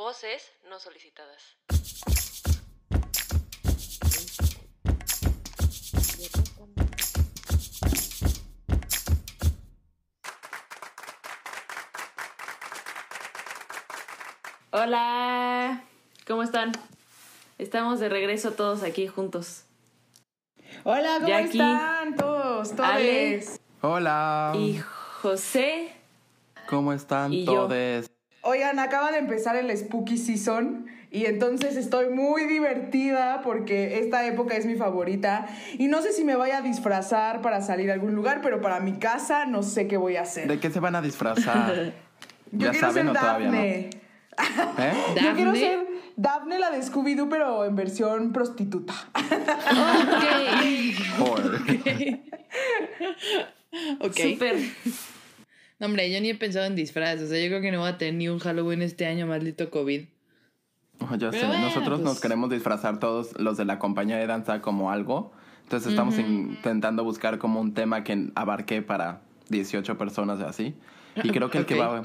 Voces no solicitadas. Hola, ¿cómo están? Estamos de regreso todos aquí juntos. Hola, ¿cómo Jackie, están todos? Ale. Todos. Hola. Y José, ¿Cómo están todos? Oigan, acaba de empezar el Spooky Season y entonces estoy muy divertida porque esta época es mi favorita y no sé si me voy a disfrazar para salir a algún lugar, pero para mi casa no sé qué voy a hacer. ¿De qué se van a disfrazar? Yo ¿Ya quiero saben ser todavía no? Daphne. ¿Eh? Yo quiero ¿Daphne? ser Daphne la de Scooby-Doo, pero en versión prostituta. Ok. súper. No, hombre, yo ni he pensado en disfraz. O sea, yo creo que no voy a tener ni un Halloween este año, maldito COVID. Oh, ya sé, bueno, nosotros nos pues. queremos disfrazar todos los de la compañía de danza como algo. Entonces estamos intentando buscar como un tema que abarque para 18 personas y así. Y creo que el que Ok. va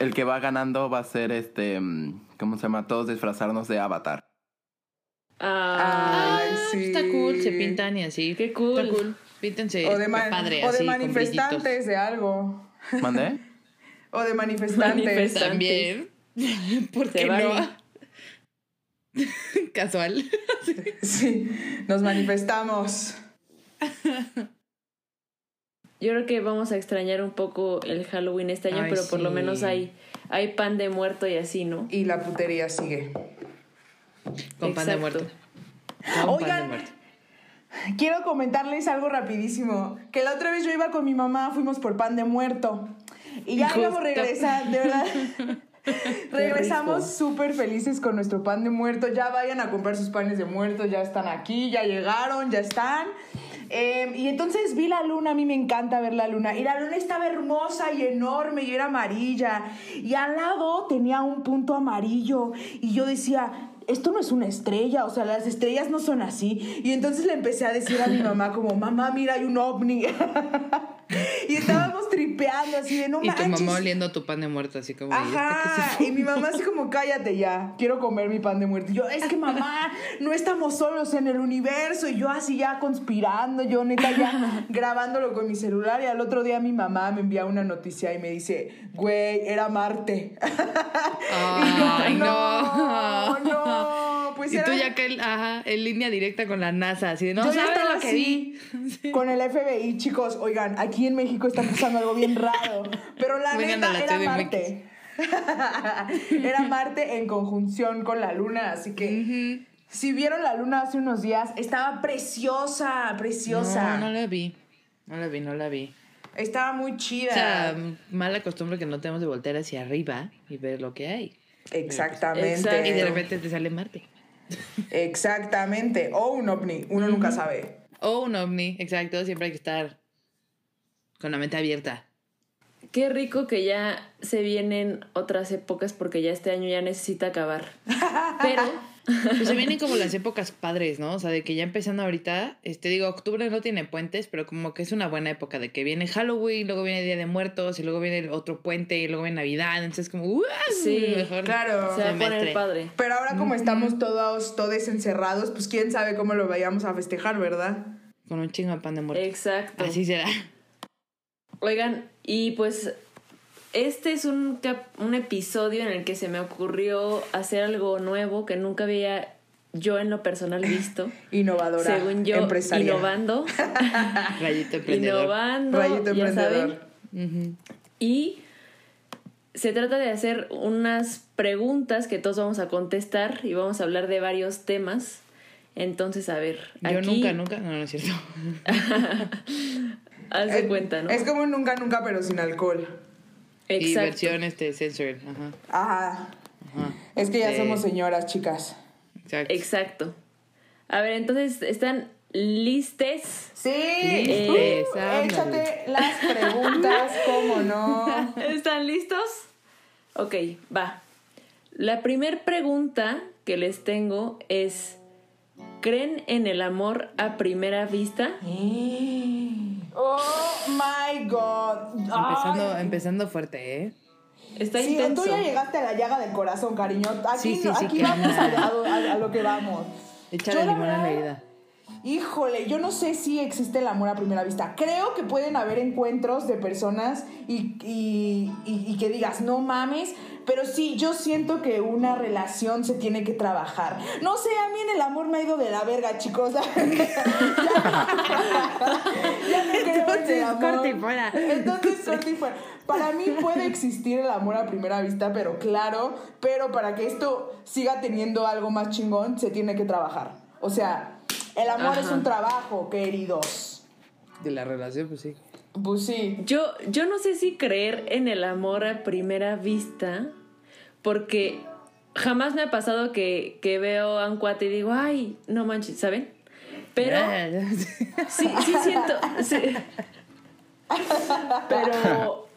el que va ganando va a ser este mm, ¿cómo se llama? Todos disfrazarnos de Avatar. Ah, Ay, sí. Está cool, se pintan y así. Qué cool. Está cool. Píntense O de, man- padre, o así, de con manifestantes de algo. ¿Mandé? O de manifestantes. También. ¿Por qué no? Casual. Sí, nos manifestamos. Yo creo que vamos a extrañar un poco el Halloween este año, Ay, pero por lo menos hay, hay pan de muerto y así, ¿no? Y la putería sigue. Con pan de muerto. Con pan de Oigan, muerto. Quiero comentarles algo rapidísimo. Que la otra vez yo iba con mi mamá, fuimos por pan de muerto. Y ya Justo. íbamos a regresar, de verdad. Regresamos súper felices con nuestro pan de muerto. Ya vayan a comprar sus panes de muerto, ya están aquí, ya llegaron, ya están. Eh, y entonces vi la luna, a mí me encanta ver la luna. Y la luna estaba hermosa y enorme y era amarilla. Y al lado tenía un punto amarillo. Y yo decía, esto no es una estrella, o sea, las estrellas no son así. Y entonces le empecé a decir a mi mamá como, mamá, mira, hay un ovni. y estábamos tripeando así de, no Y tu manches". mamá oliendo tu pan de muerto, así como. ¿y este Ajá, y mi mamá así como, cállate ya, quiero comer mi pan de muerte. Y yo, es que mamá, no estamos solos en el universo. Y yo así ya conspirando, yo neta ya grabándolo con mi celular. Y al otro día mi mamá me envía una noticia y me dice, güey, era Marte. Ay, y yo, no. no, no, pues y era... tú ya que ajá, en línea directa con la NASA, así de no yo sabes lo que con el FBI, chicos. Oigan, aquí en México está pasando algo bien raro. Pero la Vengan neta la era. Marte. era Marte en conjunción con la luna. Así que si vieron la luna hace unos días, estaba preciosa, preciosa. No, no la vi. No la vi, no la vi. Estaba muy chida. O sea, mala costumbre que no tenemos de voltear hacia arriba y ver lo que hay. Exactamente. Exacto. Y de repente te sale Marte. Exactamente. O un ovni, uno nunca sabe. O un ovni, exacto. Siempre hay que estar con la mente abierta. Qué rico que ya se vienen otras épocas porque ya este año ya necesita acabar. Pero Pues se vienen como las épocas padres, ¿no? O sea, de que ya empezando ahorita, este digo, octubre no tiene puentes, pero como que es una buena época de que viene Halloween, luego viene Día de Muertos y luego viene el otro puente y luego viene Navidad, entonces como, ¡uh! Sí, mejor claro. se va a poner padre. Pero ahora como estamos todos, todos encerrados, pues quién sabe cómo lo vayamos a festejar, ¿verdad? Con un chingo de pan de muerto. Exacto. Así será. Oigan, y pues este es un, cap- un episodio en el que se me ocurrió hacer algo nuevo que nunca había yo en lo personal visto. Innovadora. Según yo, empresaria. innovando. Rayito emprendedor. innovando. Rayito ya emprendedor. saben. Y se trata de hacer unas preguntas que todos vamos a contestar y vamos a hablar de varios temas. Entonces, a ver. Yo aquí, nunca, nunca, no, no es cierto. Haz de cuenta, ¿no? Es como un nunca, nunca, pero sin alcohol. Y versión este censored, ajá. Ajá. Ajá. Es que ya somos señoras, chicas. Exacto. Exacto. A ver, entonces, ¿están listes? Sí. Listes, Uh, échate las preguntas, ¿cómo no? ¿Están listos? Ok, va. La primer pregunta que les tengo es, ¿creen en el amor a primera vista? Oh God. Empezando, Ay. empezando fuerte, ¿eh? Está Sí, intenso. tú ya llegaste a la llaga del corazón, cariño. Aquí, Sí, sí, aquí que vamos a, a- a lo que vamos. Échale limón a la herida. Híjole, yo no sé si existe el amor a primera vista. Creo que pueden haber encuentros de personas y, y- y- y que digas, no mames, pero sí, yo siento que una relación se tiene que trabajar. No sé, a mí en el amor me ha ido de la verga, chicos. ya, ya no creo en el Entonces, amor. corte y fuera. Entonces, corte y fuera. Para mí puede existir el amor a primera vista, pero claro, pero para que esto siga teniendo algo más chingón, se tiene que trabajar. O sea, el amor Ajá. es un trabajo, queridos. De la relación, pues sí. Pues sí. Yo, yo no sé si creer en el amor a primera vista, porque jamás me ha pasado que, que veo a un cuate y digo, ay, no manches, ¿saben? Pero sí, sí siento. sí. Pero.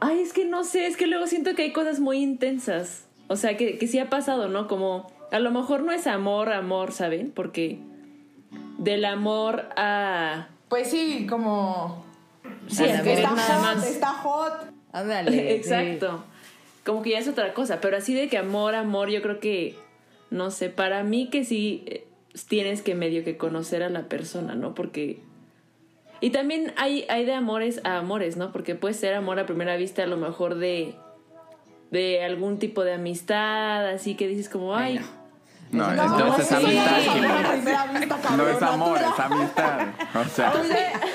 Ay, es que no sé, es que luego siento que hay cosas muy intensas. O sea, que, que sí ha pasado, ¿no? Como. A lo mejor no es amor, amor, ¿saben? Porque del amor a. Pues sí, como. Sí, a que está hot, más. está hot. Ándale. Exacto. Como que ya es otra cosa, pero así de que amor, amor, yo creo que, no sé, para mí que sí eh, tienes que medio que conocer a la persona, ¿no? Porque... Y también hay, hay de amores a amores, ¿no? Porque puede ser amor a primera vista a lo mejor de, de algún tipo de amistad, así que dices como, ay, No, No, entonces sí, es amistad. es vista, No es amor, es amistad. O sea, Oye, tú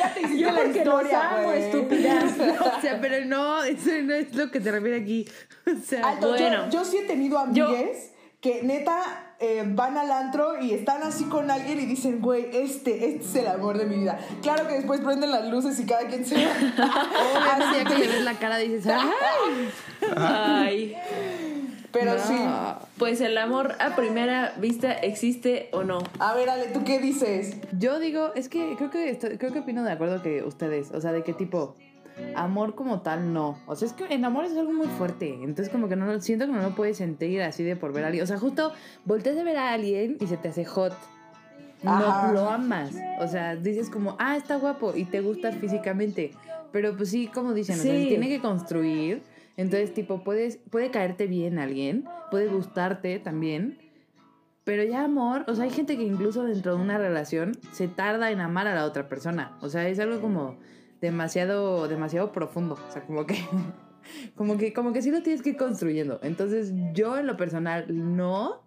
ya te hiciste la historia, güey. o sea, pero no, eso no es lo que te refiere aquí. O sea, Alto, yo- Bueno. yo, sí he tenido amigues que neta eh, van al antro y están así con alguien y dicen, güey, este, este es el amor de mi vida. Claro que después prenden las luces y cada quien se va. obviamente ya que le ves la cara dices, ¡ay! ay. Pero No. sí. Pues el amor a primera vista existe o no. A ver, Ale, ¿tú qué dices? Yo digo, es que creo que estoy- creo que opino de acuerdo que ustedes, o sea, de qué tipo amor como tal no. O sea, es que el amor es algo muy fuerte, entonces como que no lo siento que no lo puedes sentir así de por ver a alguien. O sea, justo volteas a ver a alguien y se te hace hot. Ajá. No lo amas. O sea, dices como, "Ah, está guapo" y te gusta físicamente. Pero pues sí, como dicen, o sea, Sí. se tiene que construir. Entonces, tipo, puedes puede caerte bien alguien, puede gustarte también. Pero ya amor, o sea, hay gente que incluso dentro de una relación se tarda en amar a la otra persona. O sea, es algo como demasiado, demasiado profundo. O sea, como que, como que, como que sí lo tienes que ir construyendo. Entonces, yo en lo personal no.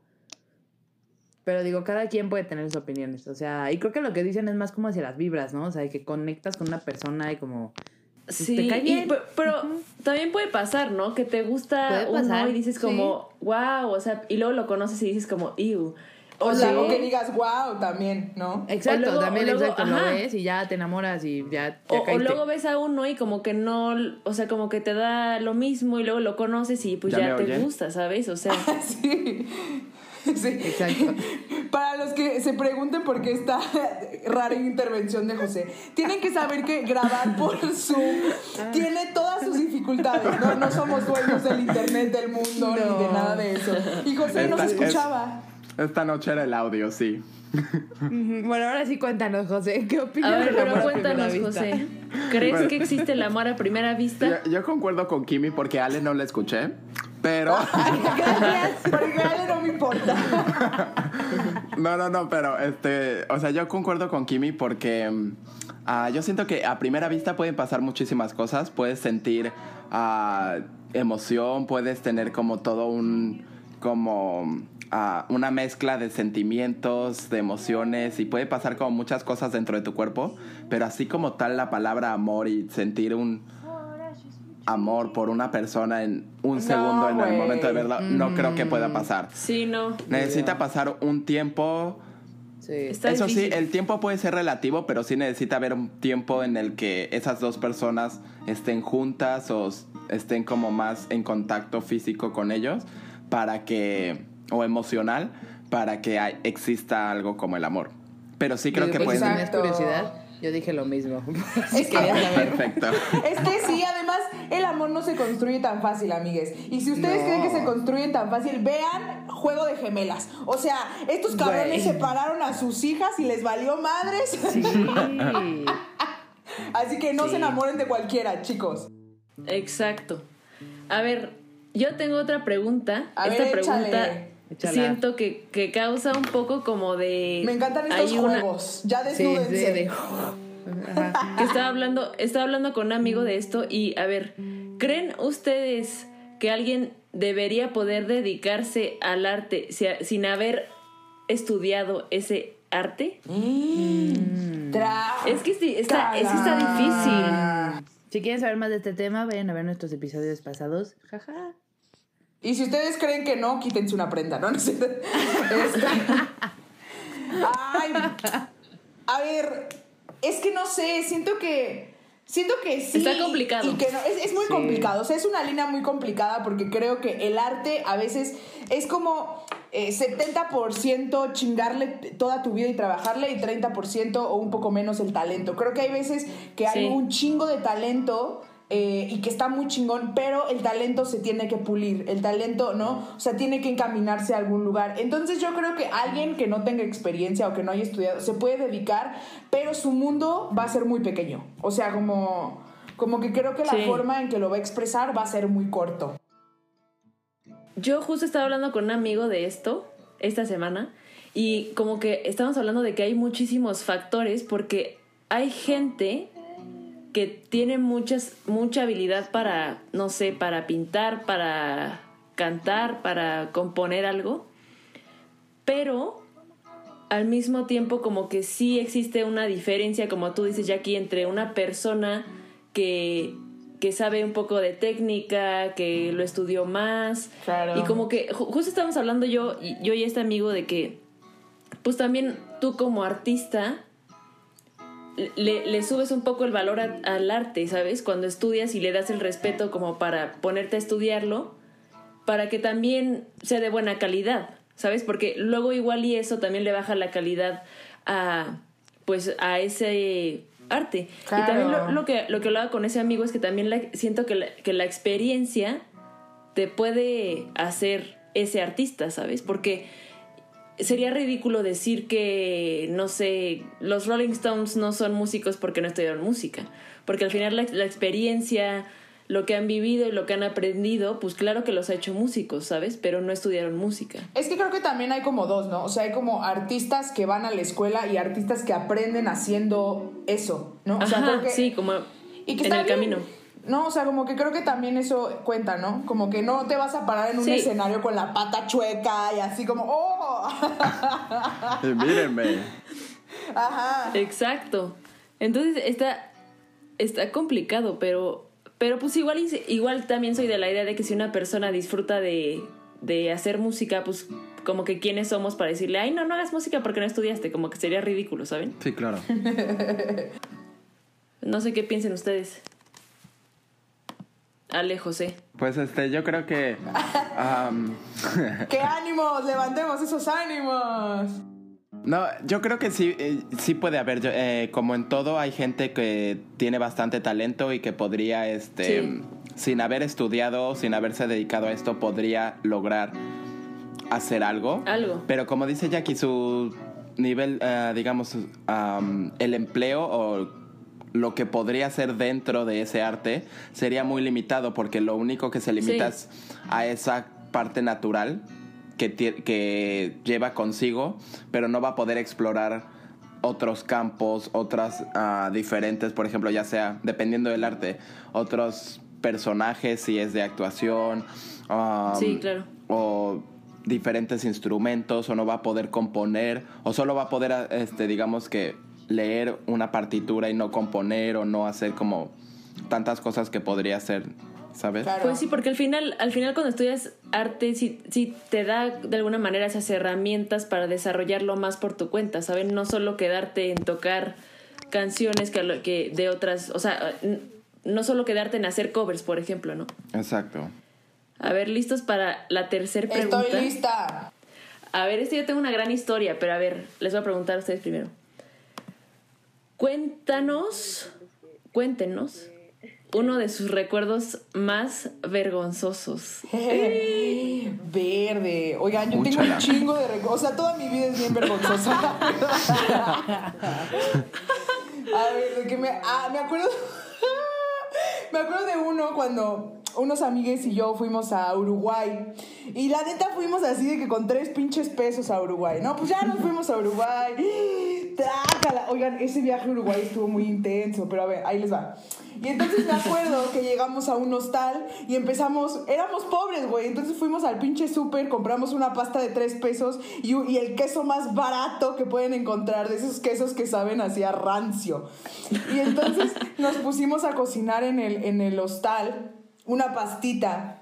Pero digo, cada quien puede tener sus opiniones. O sea, y creo que lo que dicen es más como hacia las vibras, ¿no? O sea, que conectas con una persona y como. Sí, te cae y bien. pe- pero también puede pasar, ¿no? Que te gusta uno y dices como, wow, o sea, y luego lo conoces y dices como, ew. O O sea, o que digas, wow, también, ¿no? Exacto, luego- también luego, exacto. Lo ves y ya te enamoras y ya te O, o luego ves a uno y como que no, o sea, como que te da lo mismo y luego lo conoces y pues ¿Ya ya, te gusta, ¿sabes? O sea, Sí. Sí. Exacto. Para los que se pregunten por qué esta rara intervención de José, tienen que saber que grabar por Zoom tiene todas sus dificultades. No, no somos dueños del internet del mundo ni de No. nada de eso. Y José no se Esta- es- escuchaba. esta noche era el audio, sí. Bueno, ahora sí cuéntanos, José. ¿Qué a opinas ver, del pero amor a primera cuéntanos? José. ¿Crees Bueno. que existe el amor a primera vista? Yo, yo concuerdo con Kimi porque Ale no la escuché, pero... Gracias, porque a Ale no me importa. No, no, no, pero este, o sea, yo concuerdo con Kimi porque mm, ah, yo siento que a primera vista pueden pasar muchísimas cosas. Puedes sentir ah, emoción, puedes tener como todo un, como ah, una mezcla de sentimientos, de emociones y puede pasar como muchas cosas dentro de tu cuerpo. Pero así como tal la palabra amor y sentir un amor por una persona en un No, segundo en el momento de verla, no creo que pueda pasar. Sí, no. Necesita pasar un tiempo. Sí. Está Eso difícil. sí, el tiempo puede ser relativo, pero sí necesita haber un tiempo en el que esas dos personas estén juntas o estén como más en contacto físico con ellos para que o emocional para que hay- exista algo como el amor. Pero sí creo que pueden curiosidad, yo dije lo mismo. Es que- Perfecto. Es que sí, además el amor no se construye tan fácil, amigues. Y si ustedes No. creen que se construye tan fácil, vean Juego de Gemelas. O sea, estos cabrones separaron a sus hijas y les valió madres. Sí. Así que no Sí. se enamoren de cualquiera, chicos. Exacto. A ver, yo tengo otra pregunta. A Esta ver, pregunta échale. Échala. siento que, que causa un poco como de. Me encantan estos hay una- juegos. Ya desnúdense. sí, de- que estaba hablando, estaba hablando con un amigo de esto y a ver, ¿creen ustedes que alguien debería poder dedicarse al arte si- sin haber estudiado ese arte? Tra- Es que sí, está, es que está difícil. Si quieren saber más de este tema, vayan a ver nuestros episodios pasados. Jaja. Y si ustedes creen que no, quítense una prenda, ¿no? No sé. Este- Ay, a ver, es que no sé, siento que. Siento que sí. Está complicado. Y que no, es, es muy Sí. complicado. O sea, es una línea muy complicada porque creo que el arte a veces es como eh, 70% chingarle toda tu vida y trabajarle y 30% o un poco menos el talento. Creo que hay veces que hay Sí. un chingo de talento eh, y que está muy chingón, pero el talento se tiene que pulir, el talento, ¿no? O sea, tiene que encaminarse a algún lugar. Entonces yo creo que alguien que no tenga experiencia o que no haya estudiado se puede dedicar, pero su mundo va a ser muy pequeño. O sea, como, como que creo que la Sí. forma en que lo va a expresar va a ser muy corto. Yo justo estaba hablando con un amigo de esto esta semana y como que estamos hablando de que hay muchísimos factores porque hay gente que tiene muchas mucha habilidad para no sé, para pintar, para cantar, para componer algo, pero al mismo tiempo como que sí existe una diferencia, como tú dices Jackie, entre una persona que, que sabe un poco de técnica, que lo estudió más, Claro. y como que ju- justo estamos hablando yo, yo y este amigo de que, pues también tú como artista, le, le subes un poco el valor a- al arte, ¿sabes? Cuando estudias y le das el respeto como para ponerte a estudiarlo, para que también sea de buena calidad, ¿sabes? Porque luego igual y eso también le baja la calidad a, pues, a ese arte. Claro. Y también lo, lo que, lo que hablaba con ese amigo es que también la- siento que la, que la experiencia te puede hacer ese artista, ¿sabes? Porque sería ridículo decir que, no sé, los Rolling Stones no son músicos porque no estudiaron música. Porque al final la, la experiencia, lo que han vivido y lo que han aprendido, pues claro que los ha hecho músicos, ¿sabes? Pero no estudiaron música. Es que creo que también hay como dos, ¿no? O sea, hay como artistas que van a la escuela y artistas que aprenden haciendo eso, ¿no? O sea, Ajá, que- sí, como y que en el bien. camino. No, o sea, como que creo que también eso cuenta, ¿no? Como que no te vas a parar en un Sí. escenario con la pata chueca y así como, ¡oh! Y mírenme. Ajá. Exacto. Entonces está, está complicado, pero, pero pues igual, igual también soy de la idea de que si una persona disfruta de, de hacer música, pues como que quiénes somos para decirle, ay, no, no hagas música porque no estudiaste, como que sería ridículo, ¿saben? Sí, claro. No sé qué piensen ustedes. Ale, José. Pues este, yo creo que. ¡Qué ánimos! ¡Levantemos esos ánimos! no, yo creo que sí, eh, sí puede haber. yo- eh, como en todo, hay gente que tiene bastante talento y que podría, este, Sí. sin haber estudiado, sin haberse dedicado a esto, podría lograr hacer algo. Algo. Pero como dice Jackie, su nivel, eh, digamos, am, el empleo o lo que podría ser dentro de ese arte sería muy limitado porque lo único que se limita Sí. es a esa parte natural que, que lleva consigo, pero no va a poder explorar otros campos, otras ah, diferentes, por ejemplo, ya sea, dependiendo del arte, otros personajes, si es de actuación, um, Sí, claro. o diferentes instrumentos, o no va a poder componer, o solo va a poder, ah, este, digamos que, leer una partitura y no componer, o no hacer como tantas cosas que podría hacer, ¿sabes? Claro. Pues sí, porque al final, al final cuando estudias arte, sí, sí te da de alguna manera esas herramientas para desarrollarlo más por tu cuenta, ¿saben? No solo quedarte en tocar canciones que, de otras, o sea, no solo quedarte en hacer covers, por ejemplo, ¿no? Exacto. A ver, listos para la tercera pregunta. Estoy lista. A ver, este yo tengo una gran historia, pero a ver, les voy a preguntar a ustedes primero. Cuéntanos, cuéntenos uno de sus recuerdos más vergonzosos. Verde. Oigan, yo tengo un chingo de recuerdos. O sea, toda mi vida es bien vergonzosa. A ver, de que me. Ah, me acuerdo. me acuerdo de uno cuando unos amigues y yo fuimos a Uruguay. Y la neta fuimos así de que con tres pinches pesos a Uruguay, ¿no? Pues ya nos fuimos a Uruguay. Trácala. Oigan, ese viaje a Uruguay estuvo muy intenso, pero a ver, ahí les va. Y entonces me acuerdo que llegamos a un hostal y empezamos, éramos pobres, güey. Entonces fuimos al pinche súper, compramos una pasta de tres pesos y, y, el queso más barato que pueden encontrar, de esos quesos que saben así rancio. Y entonces nos pusimos a cocinar en el, en el hostal una pastita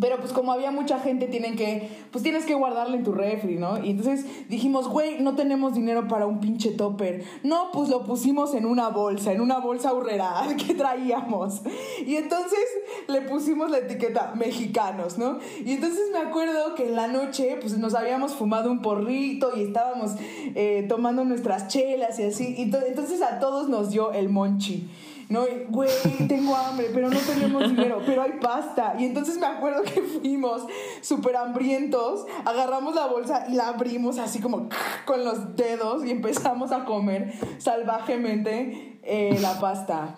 pero pues como había mucha gente, tienen que, pues tienes que guardarla en tu refri, ¿no? Y entonces dijimos, güey, no tenemos dinero para un pinche topper. No, pues lo pusimos en una bolsa, en una bolsa urrera que traíamos. Y entonces le pusimos la etiqueta mexicanos, ¿no? Y entonces me acuerdo que en la noche, pues nos habíamos fumado un porrito y estábamos eh, tomando nuestras chelas y así. Y entonces a todos nos dio el monchi. No, güey, tengo hambre, pero no tenemos dinero, pero hay pasta. Y entonces me acuerdo que fuimos súper hambrientos, agarramos la bolsa y la abrimos así como con los dedos y empezamos a comer salvajemente eh, la pasta,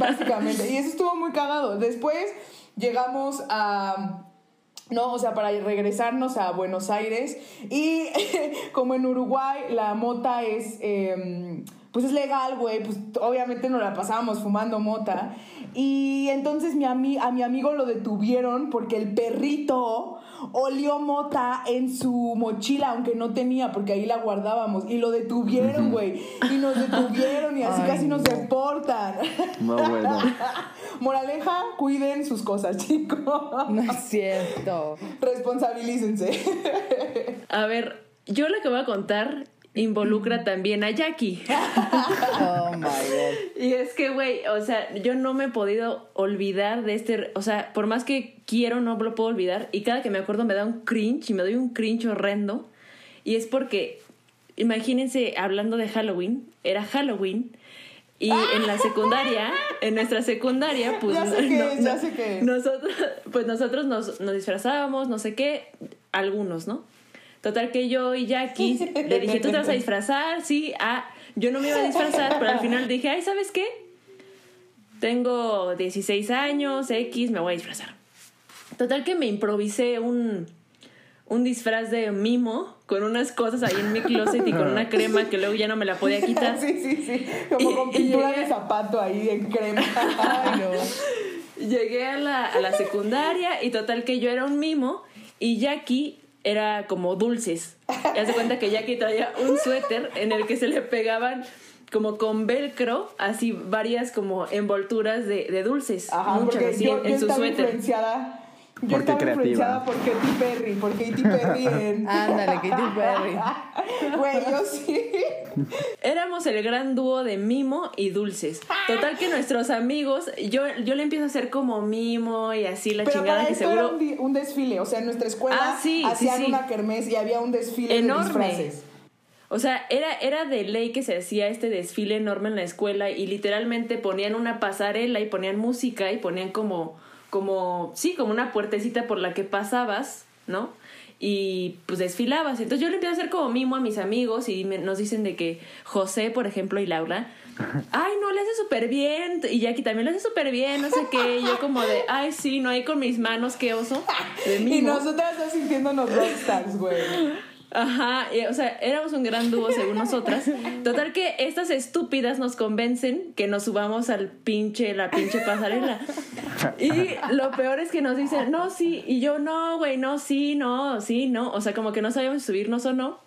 básicamente. Y eso estuvo muy cagado. Después llegamos a... ¿no? O sea, para regresarnos a Buenos Aires. Y como en Uruguay la mota es... Em, pues es legal, güey, pues obviamente nos la pasábamos fumando mota. Y entonces mi a mi amigo lo detuvieron porque el perrito olió mota en su mochila, aunque no tenía, porque ahí la guardábamos. Y lo detuvieron, güey. Y nos detuvieron y así casi nos deportan. No, bueno. Moraleja, cuiden sus cosas, chicos. No es cierto. Responsabilícense. A ver, yo lo que voy a contar involucra también a Jackie. Oh my god. Y es que, güey, o sea, yo no me he podido olvidar de este. O sea, por más que quiero, no lo puedo olvidar. Y cada que me acuerdo me da un cringe y me doy un cringe horrendo. Y es porque, imagínense, hablando de Halloween, era Halloween. Y en la secundaria, en nuestra secundaria, pues. Ya sé qué ya sé qué Nosotros, pues nosotros nos, nos disfrazábamos, no sé qué, algunos, ¿no? Total que yo y Jackie le dije, ¿tú te vas a disfrazar? Sí, ah, yo no me iba a disfrazar, pero al final dije, ay, ¿sabes qué? Tengo 16 años, X, me voy a disfrazar. Total que me improvisé un, un disfraz de mimo con unas cosas ahí en mi closet y con una crema que luego ya no me la podía quitar. Sí, sí, sí. Como con pintura de zapato ahí en crema. Ay, no. Llegué a la, a la secundaria y total que yo era un mimo y Jackie era como dulces. Y hace cuenta que Jackie traía un suéter en el que se le pegaban como con velcro, así varias como envolturas de, de dulces. muchas así en, su suéter. Yo estaba influenciada por Katy Perry, por Katy Perry en... Ándale, Katy Perry. Güey, yo sí. Éramos el gran dúo de Mimo y Dulces. Total que nuestros amigos, yo, yo le empiezo a hacer como Mimo y así la chingada que seguro... Era un, desfile, o sea, en nuestra escuela ah, hacían una kermés y había un desfile enorme. de disfraces. O sea, era, era de ley que se hacía este desfile enorme en la escuela y literalmente ponían una pasarela y ponían música y ponían como como, sí, como una puertecita por la que pasabas, ¿no? Y pues desfilabas. Entonces yo le empiezo a hacer como mimo a mis amigos y nos dicen de que José, por ejemplo, y Laura, ay, no, le hace súper bien. Y Jackie también le hace súper bien, no sé qué. Y yo como de, ay, sí, no hay con mis manos, qué oso. Y nosotras estamos sintiéndonos rockstars, güey. Ajá, o sea, éramos un gran dúo según nosotras. Total que estas estúpidas nos convencen que nos subamos al pinche, la pinche pasarela. Y lo peor es que nos dicen, no, sí, y yo no, güey, no, sí, no, sí, no. O sea, como que no sabíamos subirnos o no.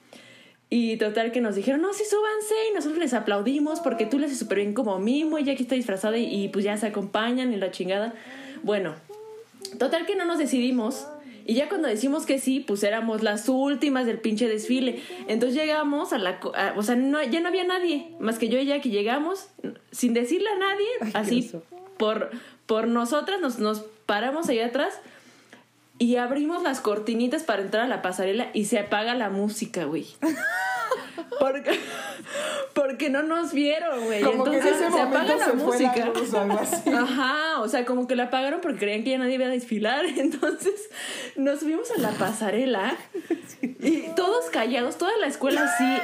Y total que nos dijeron, no, sí, súbanse. Y nosotros les aplaudimos porque tú le haces súper bien como mimo y ya aquí está disfrazada y, y pues ya se acompañan y la chingada. Bueno, total que no nos decidimos y ya cuando decimos que sí, pues éramos las últimas del pinche desfile. Entonces llegamos a la... o sea, no, ya no había nadie, más que yo y que llegamos sin decirle a nadie, así por, por nosotras, nos, nos paramos ahí atrás y abrimos las cortinitas para entrar a la pasarela y se apaga la música, güey. Porque, porque no nos vieron, güey. Entonces se apaga la música. Ajá, o sea, como que la apagaron porque creían que ya nadie iba a desfilar. Entonces nos subimos a la pasarela y todos callados, toda la escuela así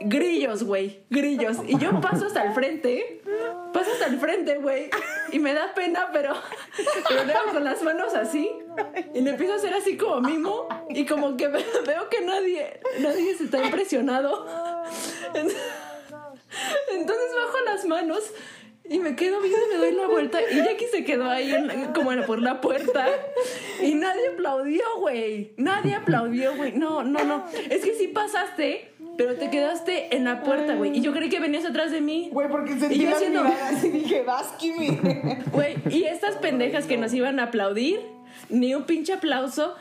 grillos, güey, grillos. Y yo paso hasta el frente, paso hasta el frente, güey. Y me da pena, pero, pero con las manos así. Y le empiezo a hacer así como mimo. Y como que ve- veo que nadie, nadie se está impresionado. Entonces bajo las manos y me quedo viendo y me doy la vuelta. Y Jackie se quedó ahí en- como por la puerta. Y nadie aplaudió, güey. Nadie aplaudió, güey. No, no, no. Es que sí pasaste, pero te quedaste en la puerta, güey. Y yo creí que venías atrás de mí. Güey, porque sentí Y yo las haciendo- miradas y dije, vas, Kimi. Güey, y estas pendejas que nos iban a aplaudir, ni un pinche aplauso,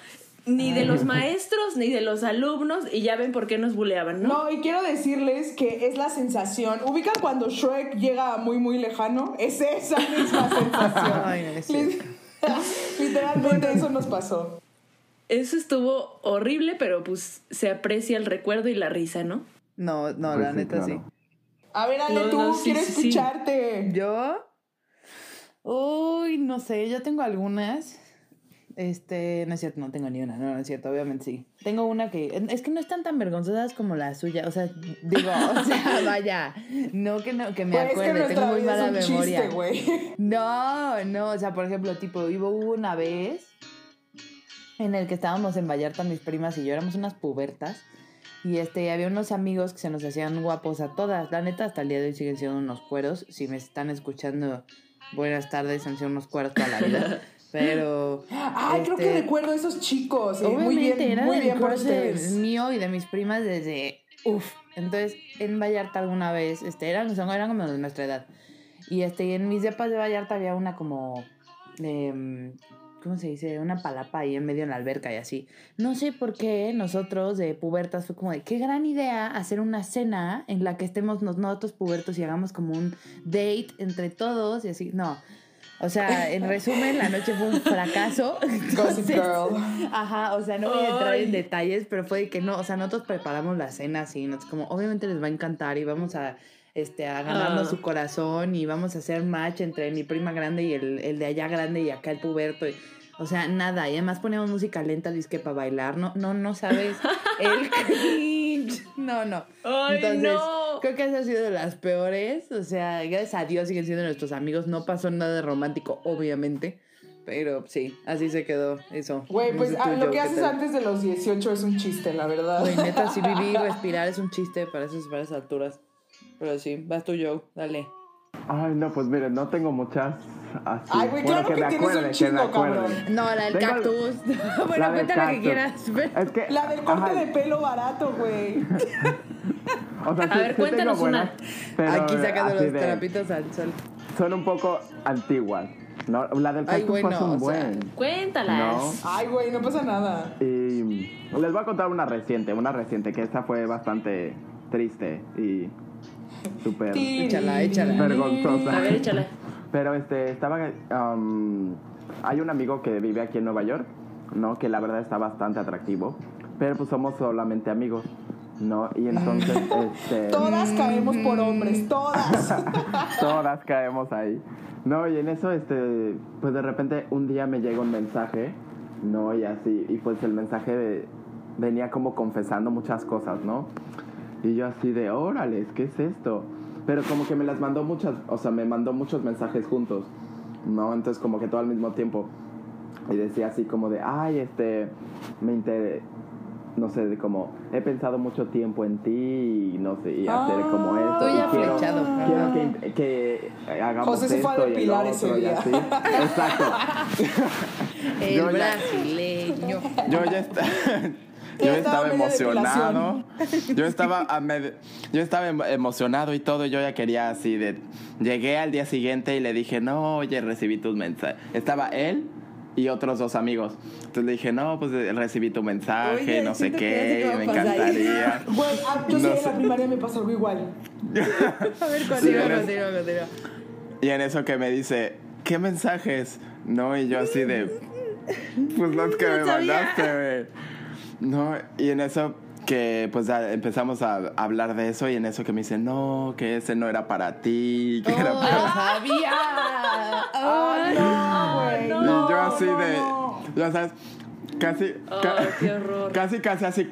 ni de los maestros, ni de los alumnos, y ya ven por qué nos buleaban, ¿no? No, y quiero decirles que es la sensación. ¿Ubican cuando Shrek llega muy, muy lejano? Es esa misma sensación. Ay, no es Lit- Literalmente eso nos pasó. Eso estuvo horrible, pero pues se aprecia el recuerdo y la risa, ¿no? No, no, Pues la sí, neta claro. sí. A ver, Ale, No, tú, no, sí, quiero sí, sí. escucharte. ¿Yo? Uy, no sé, yo tengo algunas. Este, no es cierto, no tengo ni una, no, no es cierto, obviamente sí. Tengo una que, es que no están tan vergonzosas como la suya, o sea, digo, o sea, vaya, no que no, que me Güey, es que acuerde, tengo muy mala es un memoria. chiste. No, no, o sea, por ejemplo, tipo, hubo una vez en el que estábamos en Vallarta, mis primas y yo éramos unas pubertas. Y este, había unos amigos que se nos hacían guapos a todas. La neta, hasta el día de hoy siguen siendo unos cueros. Si me están escuchando, buenas tardes, han sido unos cueros toda la vida. Pero. Ay, creo que este, recuerdo a esos chicos. eh, Obviamente, Muy bien, era muy bien por ustedes. mío y de mis primas desde. Uf. Entonces, en Vallarta alguna vez, este, eran, son- eran como de nuestra edad. Y este, en mis depas de Vallarta había una como. em, ¿Cómo se dice? Una palapa ahí en medio en la alberca y así. No sé por qué nosotros de pubertas fue como de qué gran idea hacer una cena en la que estemos nos- nosotros pubertos y hagamos como un date entre todos y así. No. O sea, en resumen, la noche fue un fracaso. Entonces, Girl. Ajá, o sea, no voy a entrar en detalles, pero fue de que no, o sea, nosotros preparamos la cena así, nosotros como, obviamente les va a encantar y vamos a, este, a ganarnos Ah. su corazón y vamos a hacer match entre mi prima grande y el, el de allá grande y acá el puberto. y- o sea, nada, y además poníamos música lenta, disque para bailar, no, no, no sabes el cringe. No, no. Ay, Entonces, no. Creo que esa ha sido de las peores. O sea, gracias a Dios siguen siendo nuestros amigos. No pasó nada de romántico, obviamente. Pero sí, así se quedó eso. Güey, pues ah, lo que ¿qué haces tal? antes de los 18 es un chiste, la verdad. Güey, neta, sí vivir, respirar es un chiste para esas, para esas alturas. Pero sí, vas tú, Joe, dale. Ay, no, pues miren, no tengo muchas así. Ay, güey, Bueno, claro que me tienes un chingo, cabrón. No, la del Tengo- cactus. bueno, La del cuenta la que quieras. pero- Es que, La del corte ajá, de pelo barato, güey. O sea, A ver, tengo cuéntanos buenas, pero Aquí sacando los de- trapitos al sol. Son un poco antiguas. ¿no? La del Ay, cactus güey, fue no, un o sea, buen. Cuéntalas. Ay, güey, no pasa nada. Y les voy a contar una reciente, una reciente, que esta fue bastante triste y súper... Échala, échala. Vergonzosa. A ver, échala. Pero este, estaba... um, hay un amigo que vive aquí en Nueva York, ¿no? Que la verdad está bastante atractivo, pero pues somos solamente amigos, ¿no? Y entonces, este... Todas caemos por hombres, todas. Todas caemos ahí. No, y en eso, este, pues de repente un día me llega un mensaje, ¿no? Y así, y pues el mensaje de- venía como confesando muchas cosas, ¿no? Y yo así de, órale, ¿qué es esto? Pero como que me las mandó muchas, o sea, me mandó muchos mensajes juntos, ¿no? Entonces como que todo al mismo tiempo. Y decía así como de, ay, este, me inter... No sé, de como, he pensado mucho tiempo en ti y no sé, y hacer como Ah. esto. Tú y ya quiero, flechado. quiero que, que hagamos José se esto fue a y depilar ese otro y día. así. Exacto. El Yo ya- brasileño. Yo ya está- Yo estaba emocionado. Yo estaba, a med- yo estaba em- emocionado y todo. Yo ya quería así de. Llegué al día siguiente y le dije, no, oye, recibí tus mensajes. Estaba él y otros dos amigos. Entonces le dije, no, pues eh, recibí tu mensaje, Oye, no sé sé qué, me encantaría. Güey, ah, yo No sí en sé. la primaria me pasó algo igual. A ver, continúa, continúa, continúa. Y en eso que me dice, ¿qué mensajes? No, y yo así de, pues los que No me sabía. mandaste, güey. No, y en eso que pues ya empezamos a hablar de eso y en eso que me dice, no, que ese no era para ti, que era ¡Oh, para... lo sabía! Ay, no, y yo así no, de, no. ya sabes, casi, ca- Ay, qué horror. casi, casi así,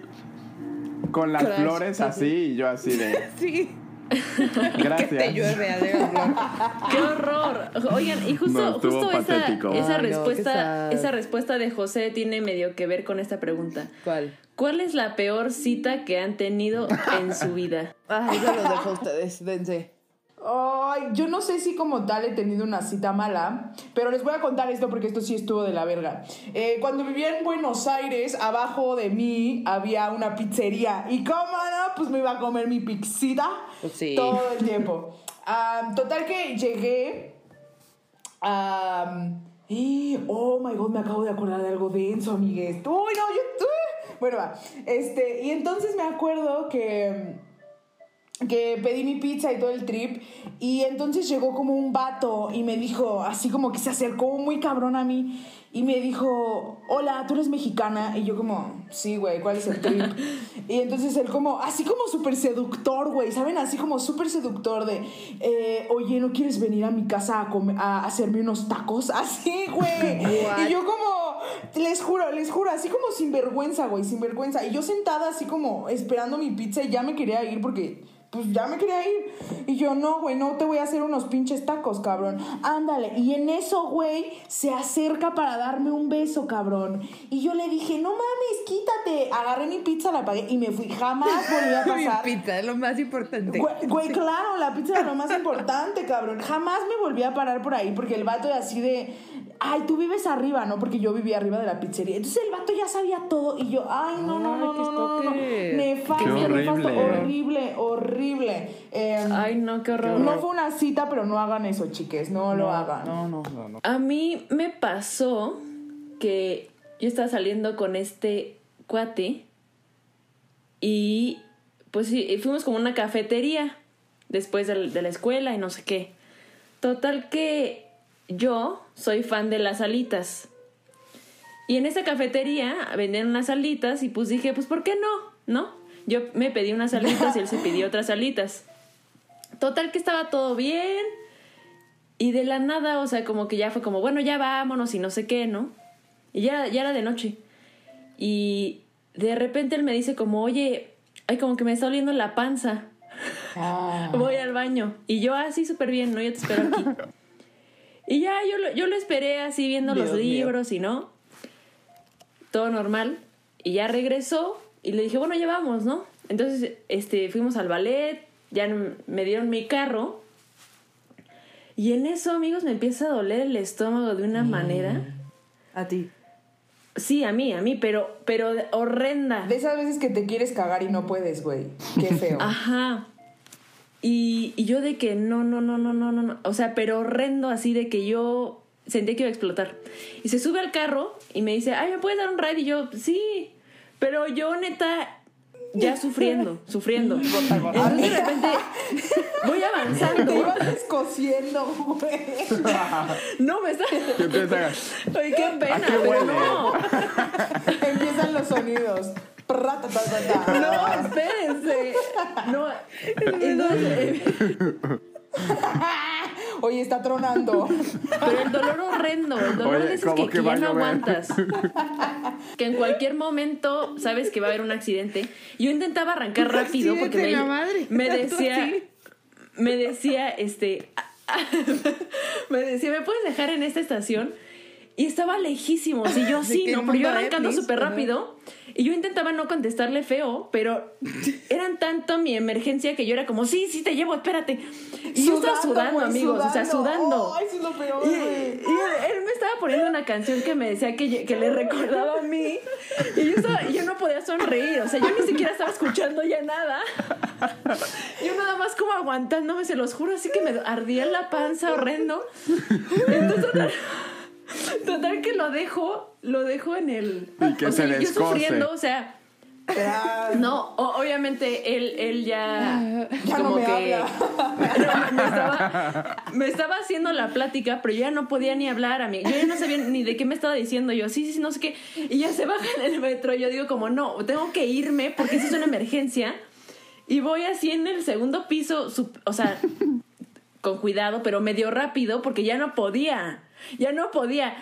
con las flores sí, así y yo así de Sí. Gracias. Que te llueve a. ¡Qué horror! Oigan, y justo, No, estuvo justo esa, Ay, qué respuesta, esa respuesta de José tiene medio que ver con esta pregunta. ¿Cuál? ¿Cuál es la peor cita que han tenido en su vida? Ay, yo los dejo a ustedes, dense. Ay, yo no sé si como tal he tenido una cita mala, pero les voy a contar esto porque esto sí estuvo de la verga. Eh, cuando vivía en Buenos Aires, abajo de mí había una pizzería. Y cómo no, pues me iba a comer mi pixita Pues sí. todo el tiempo. Total que llegué. am, y, oh my god, me acabo de acordar de algo denso, amigues. Uy, no, yo. uh, bueno, va. Este, y entonces me acuerdo que que pedí mi pizza y todo el trip y entonces llegó como un vato y me dijo, así como que se acercó muy cabrón a mí y me dijo, hola, ¿tú eres mexicana? Y yo como, sí, güey, ¿cuál es el trip? y entonces él como, así como súper seductor, güey, ¿saben? Así como súper seductor de, eh, oye, ¿no quieres venir a mi casa a, comer- a hacerme unos tacos? Así, güey. Y yo como, les juro, les juro, así como sin vergüenza, güey, sin vergüenza. Y yo sentada así como esperando mi pizza y ya me quería ir porque pues ya me quería ir. Y yo, no, güey, no te voy a hacer unos pinches tacos, cabrón. Ándale. Y en eso, güey, se acerca para darme un beso, cabrón. Y yo le dije, no mames, quítate. Agarré mi pizza, la pagué y me fui. Jamás volví a Mi pasar. pizza es lo más importante. Güey, güey, claro, la pizza era lo más importante, cabrón. Jamás me volví a parar por ahí porque el vato de así de, ay, tú vives arriba, ¿no? Porque yo vivía arriba de la pizzería. Entonces el vato ya sabía todo y yo, ay, no, no, Ay, no, no, no, no. Nefasto, Qué nefasto, horrible. horrible, horrible. Eh, Ay, no, qué horror. no fue una cita, pero no hagan eso, chiques, no, lo hagan. No, no, no, no. A mí me pasó que yo estaba saliendo con este cuate y pues sí, fuimos como a una cafetería después de, la escuela y no sé qué. Total que yo soy fan de las alitas. Y en esa cafetería vendían unas alitas y pues dije, pues ¿por qué no? ¿No? Yo me pedí unas alitas y él se pidió otras alitas. Total que estaba todo bien. Y de la nada, o sea, como que ya fue como, bueno, ya vámonos y no sé qué, ¿no? Y ya, ya era de noche. Y de repente él me dice como, oye, ay, como que me está oliendo la panza. Ah. Voy al baño. Y yo así súper bien, ¿no? Yo te espero aquí. y ya yo lo, yo lo esperé así viendo los mío. libros y no. Todo normal. Y ya regresó y le dije, bueno, ya vamos, ¿no? Entonces, este, fuimos al ballet, ya me dieron mi carro. Y en eso, amigos, me empieza a doler el estómago de una manera. A ti. Sí, a mí, a mí, pero, pero horrenda. De esas veces que te quieres cagar y no puedes, güey. Qué feo. Ajá. Y, y yo de que no, no, no, no, no, no, no. O sea, pero horrendo así de que yo sentí que iba a explotar. Y se sube al carro y me dice, ay, ¿me puedes dar un ride? Y yo, sí. Pero yo neta, ya sufriendo, sufriendo. Entonces de repente voy Te avanzando. ibas descosiendo, güey. No, me está... Que empieza- Ay, qué pena, ¿A qué pero huele? no. Empiezan los sonidos. No, espérense. No, entonces, eh, Oye, está tronando. Pero el dolor horrendo, el dolor Oye, de esos que, que que ya no aguantas. Que en cualquier momento sabes que va a haber un accidente. Yo intentaba arrancar rápido porque me, la madre. me decía, me decía, este, me decía, ¿me puedes dejar en esta estación? Y estaba lejísimos. Y yo, sí, no, pero yo arrancando súper rápido. Y yo intentaba no contestarle feo, pero eran tanto mi emergencia que yo era como, sí, sí, te llevo, espérate. Y yo estaba sudando, güey, amigos, o sea, sudando. Ay, sí, es lo peor, Y, y él, me estaba poniendo una canción que me decía que, que le recordaba a mí. Y yo, estaba- yo no podía sonreír. O sea, yo ni siquiera estaba escuchando ya nada. Yo nada más como aguantándome, se los juro, así que me ardía la panza horrendo. Entonces, total, que lo dejo, lo dejo en el. Y que o sea, se yo sufriendo, o sea. Ya, No, o- obviamente él, él ya, Ya no como me que habla. No, me, estaba, me estaba haciendo la plática, pero yo ya no podía ni hablar a mí. Yo ya no sabía ni de qué me estaba diciendo. Yo, sí, sí, no sé qué. Y ya se baja en el metro. Yo digo como, no, tengo que irme porque eso es una emergencia. Y voy así en el segundo piso, o sea, con cuidado, pero medio rápido porque ya no podía. Ya no podía.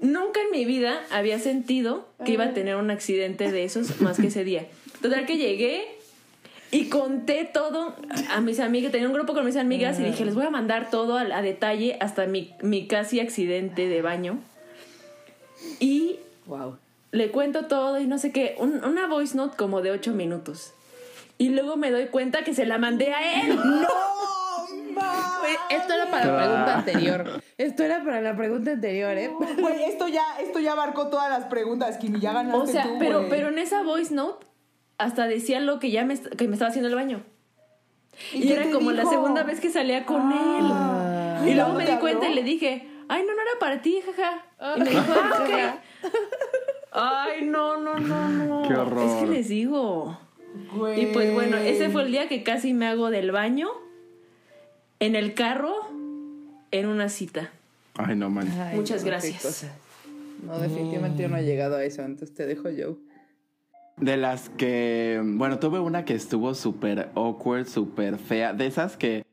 nunca en mi vida había sentido que iba a tener un accidente de esos más que ese día. Total que llegué y conté todo a mis amigas, tenía un grupo con mis amigas y dije, les voy a mandar todo a, a detalle hasta mi, mi casi accidente de baño. Y Wow. le cuento todo y no sé qué, un- una voice note como de ocho minutos. Y luego me doy cuenta que se la mandé a él. ¡No! Esto era para la pregunta anterior. Esto era para la pregunta anterior, ¿eh? Güey, esto ya, esto ya abarcó todas las preguntas, Kimi. Ya ganaste O sea, tú, pero, güey. pero en esa voice note hasta decía lo que ya me, que me estaba haciendo el baño. ¿Y era como la segunda vez que salía con Ah. él. Y ¿Y luego me di cuenta habló? y le dije, ay, no, no era para ti, jaja. Y me dijo, ah, ok. Ay, no, no, no, no. Qué horror. Es que les digo. Güey. Y pues bueno, ese fue el día que casi me hago del baño, en el carro, en una cita. Ay, no, man. Ay, Muchas no, gracias. No, definitivamente yo no he llegado a eso, entonces te dejo yo. De las que, bueno, tuve una que estuvo súper awkward, súper fea. De esas que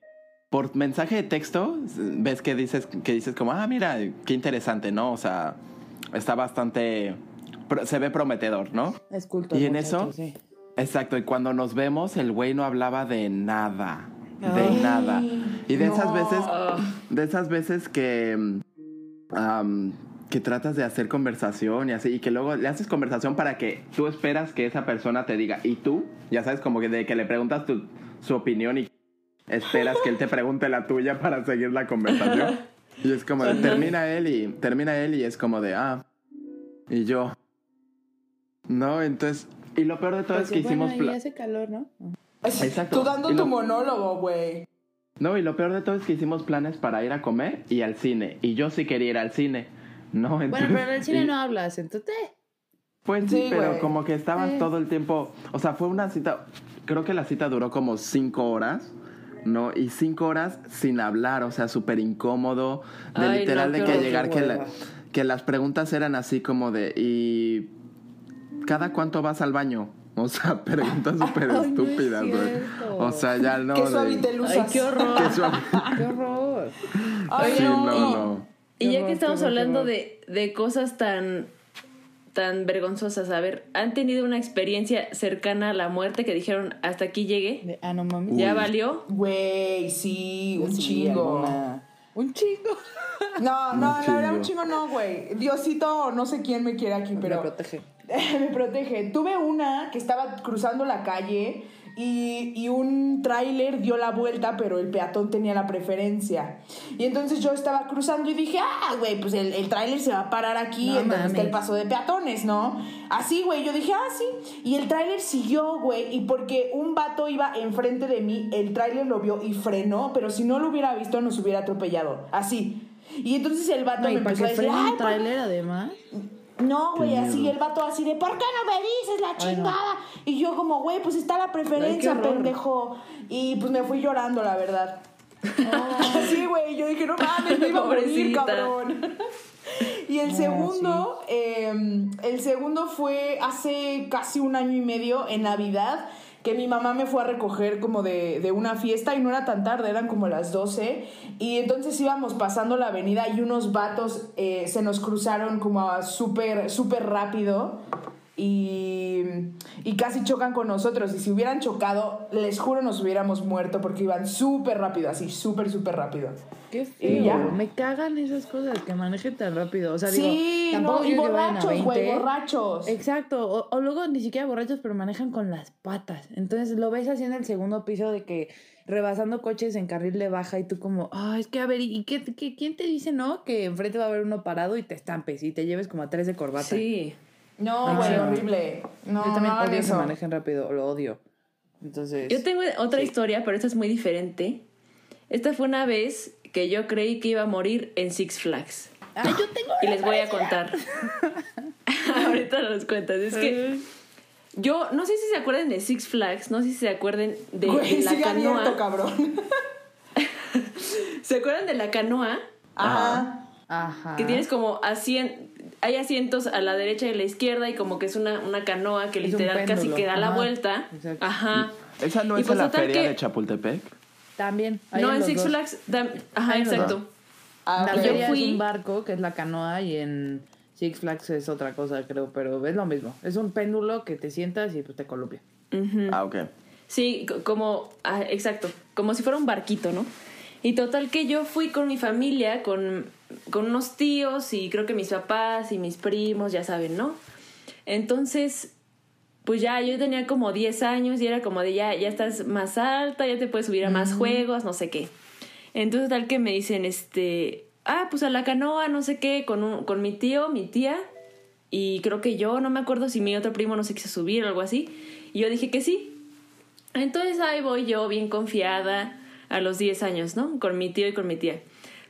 por mensaje de texto ves que dices, que dices como, ah, mira, qué interesante, ¿no? O sea, está bastante, se ve prometedor, ¿no? Es culto. ¿Y en eso? sí. Exacto, y cuando nos vemos, el güey no hablaba de nada. De nada. Y de esas veces, de esas veces que. am, que tratas de hacer conversación y así, y que luego le haces conversación para que tú esperas que esa persona te diga, ¿y tú? Ya sabes, como que de que le preguntas tu, su opinión y esperas que él te pregunte la tuya para seguir la conversación. Y es como de, termina él y termina él y es como de, ah, y yo. No, entonces, y lo peor de todo es que hicimos... hace calor, ¿no? Así, Exacto. Tú dando tu lo- monólogo, güey. No, y lo peor de todo es que hicimos planes para ir a comer y al cine. Y yo sí quería ir al cine. No, Bueno, pero en el cine y- no hablas, entonces... Pues sí, Sí, pero como que estabas Sí. todo el tiempo. O sea, fue una cita. Creo que la cita duró como cinco horas. ¿no? Y cinco horas sin hablar, o sea, súper incómodo. De Ay, literal no, de que llegar, la- que las preguntas eran así como de. ¿Y cada cuánto vas al baño? O sea, preguntas súper estúpidas, güey. O sea, ya no. Qué de- suavite luzas. Ay, qué horror. Qué suave. ¡Qué horror! Ay, Sí, no. no, no. Y ya horror, que estamos horror, hablando de, de cosas tan, tan vergonzosas, a ver, ¿han tenido una experiencia cercana a la muerte que dijeron hasta aquí llegué? Ah, no mames. ¿Ya valió? Güey, sí, un Sí, chingo. alguna- Un chingo. No, no, Un la verdad, un chingo. no, güey. Diosito, no sé quién me quiere aquí, Me pero. protege. me protege. Tuve una que estaba cruzando la calle y, y un tráiler dio la vuelta, pero el peatón tenía la preferencia. Y entonces yo estaba cruzando y dije, ah, güey, pues el, el tráiler se va a parar aquí No en donde está el paso de peatones, ¿no? Así, güey, yo dije, ah, sí. Y el tráiler siguió, güey, y porque un vato iba enfrente de mí, el tráiler lo vio y frenó, pero si no lo hubiera visto nos hubiera atropellado. Así. Y entonces el vato No, me empezó a decir, ay, un ¿por tráiler, además. No, güey, así el vato así de, ¿por qué no me dices la Ay, no. chingada? Y yo como, güey, pues está la preferencia, Ay, pendejo. Y pues me fui llorando, la verdad. sí, güey, yo dije, no mames, me iba a morir, cabrón. y el segundo, eh, el segundo fue hace casi un año y medio, en Navidad, que mi mamá me fue a recoger como de, de una fiesta y no era tan tarde, eran como las 12. Y entonces íbamos pasando la avenida y unos vatos eh, se nos cruzaron como súper, súper rápido. Y, y casi chocan con nosotros. Y si hubieran chocado, les juro nos hubiéramos muerto porque iban súper rápido, así, súper, súper rápido. Qué Y ya. feo. Me cagan esas cosas que manejen tan rápido. O sea, sí, digo, tampoco no, y borrachos, güey, 20. borrachos. Exacto, o, o luego ni siquiera borrachos, pero manejan con las patas. Entonces lo ves así en el segundo piso de que rebasando coches en carril de baja y tú como, ah, es que a ver, ¿y qué, qué- quién te dice no? Que enfrente va a haber uno parado y te estampes y te lleves como a tres de corbata. Sí. No, Ay, güey, horrible. No, Yo también no odio que manejen rápido, lo odio. Entonces... Yo tengo otra Sí. historia, pero esta es muy diferente. Esta fue una vez que yo creí que iba a morir en Six Flags. Ay, yo tengo Y les voy a contar. Ahorita los cuentas. Es que yo no sé si se acuerdan de Six Flags, no sé si se acuerdan de, Güey, de la sigue abierto, canoa. cabrón. ¿Se acuerdan de la canoa? Ajá. Ajá. Que tienes como asien- hay asientos a la derecha y a la izquierda y como que es una, una canoa que Es un literal casi que da la Ajá. vuelta. Exacto. Ajá. ¿Esa no Y es pues en la feria que- de Chapultepec? También. hay No, en Six dos. Flags. da- Ajá, exacto. Ah, la yo feria fui- es un barco que es la canoa y en Six Flags es otra cosa, creo, pero es lo mismo. Es un péndulo que te sientas y pues te columpia. Ah, ok. Sí, co- como, ah, exacto, como si fuera un barquito, ¿no? Y total que yo fui con mi familia, con, con unos tíos y creo que mis papás y mis primos, ya saben, ¿no? Entonces, pues ya yo tenía como 10 años y era como de ya, ya estás más alta, ya te puedes subir a más juegos, no sé qué. Entonces tal que me dicen, este, ah, pues a la canoa, no sé qué, con, un, con mi tío, mi tía, y creo que yo, no me acuerdo si mi otro primo no se quiso subir o algo así. Y yo dije que sí. Entonces ahí voy yo bien confiada a los 10 años, ¿no? Con mi tío y con mi tía.